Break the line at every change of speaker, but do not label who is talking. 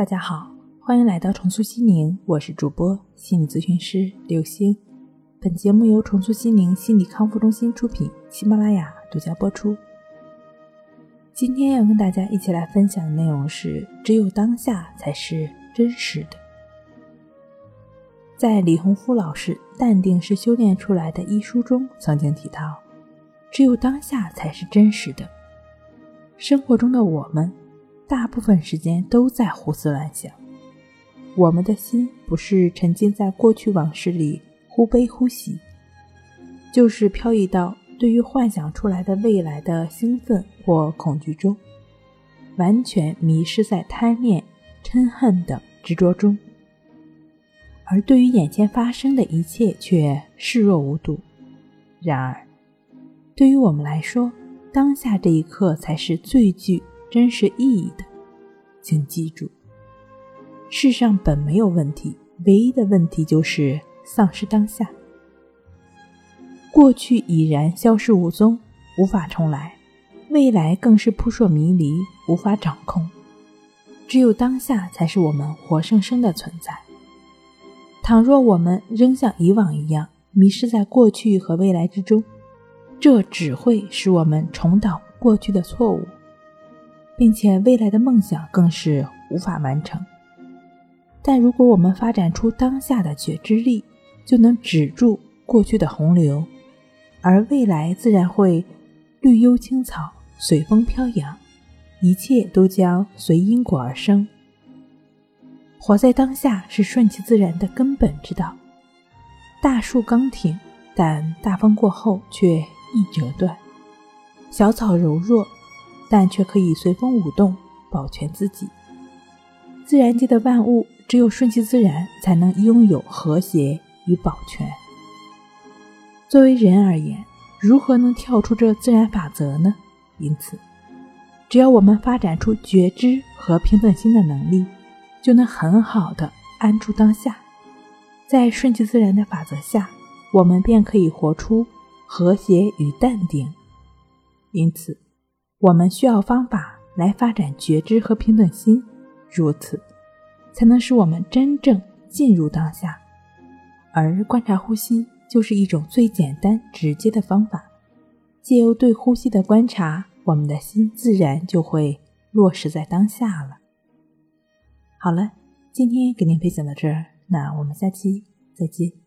大家好，欢迎来到重塑心灵，我是主播心理咨询师刘星。本节目由重塑心灵心理康复中心出品，喜马拉雅独家播出。今天要跟大家一起来分享的内容是：只有当下才是真实的。在李洪福老师《淡定是修炼出来的》一书中曾经提到，只有当下才是真实的。生活中的我们。大部分时间都在胡思乱想，我们的心不是沉浸在过去往事里忽悲忽喜，就是飘逸到对于幻想出来的未来的兴奋或恐惧中，完全迷失在贪恋、嗔恨的执着中，而对于眼前发生的一切却视若无睹。然而，对于我们来说，当下这一刻才是最具。真实意义的，请记住，世上本没有问题，唯一的问题就是丧失当下。过去已然消失无踪，无法重来；未来更是扑朔迷离，无法掌控。只有当下才是我们活生生的存在。倘若我们仍像以往一样迷失在过去和未来之中，这只会使我们重蹈过去的错误。并且未来的梦想更是无法完成。但如果我们发展出当下的觉知力，就能止住过去的洪流，而未来自然会绿幽青草，随风飘扬，一切都将随因果而生。活在当下是顺其自然的根本之道。大树刚挺，但大风过后却易折断；小草柔弱。但却可以随风舞动，保全自己。自然界的万物，只有顺其自然，才能拥有和谐与保全。作为人而言，如何能跳出这自然法则呢？因此，只要我们发展出觉知和平等心的能力，就能很好的安住当下。在顺其自然的法则下，我们便可以活出和谐与淡定。因此。我们需要方法来发展觉知和平等心，如此才能使我们真正进入当下。而观察呼吸就是一种最简单直接的方法。借由对呼吸的观察，我们的心自然就会落实在当下了。好了，今天给您分享到这儿，那我们下期再见。